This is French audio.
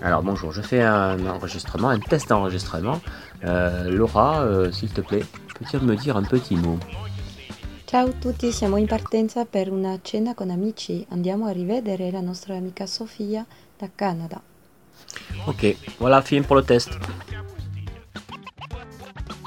Alors bonjour, je fais un enregistrement, un test d'enregistrement. Euh, Laura, euh, s'il te plaît, peux-tu me dire un petit mot? Ciao tutti, siamo in partenza per una cena con amici. Andiamo a rivedere la nostra amica Sofia da Canada. Ok, voilà, film pour le test.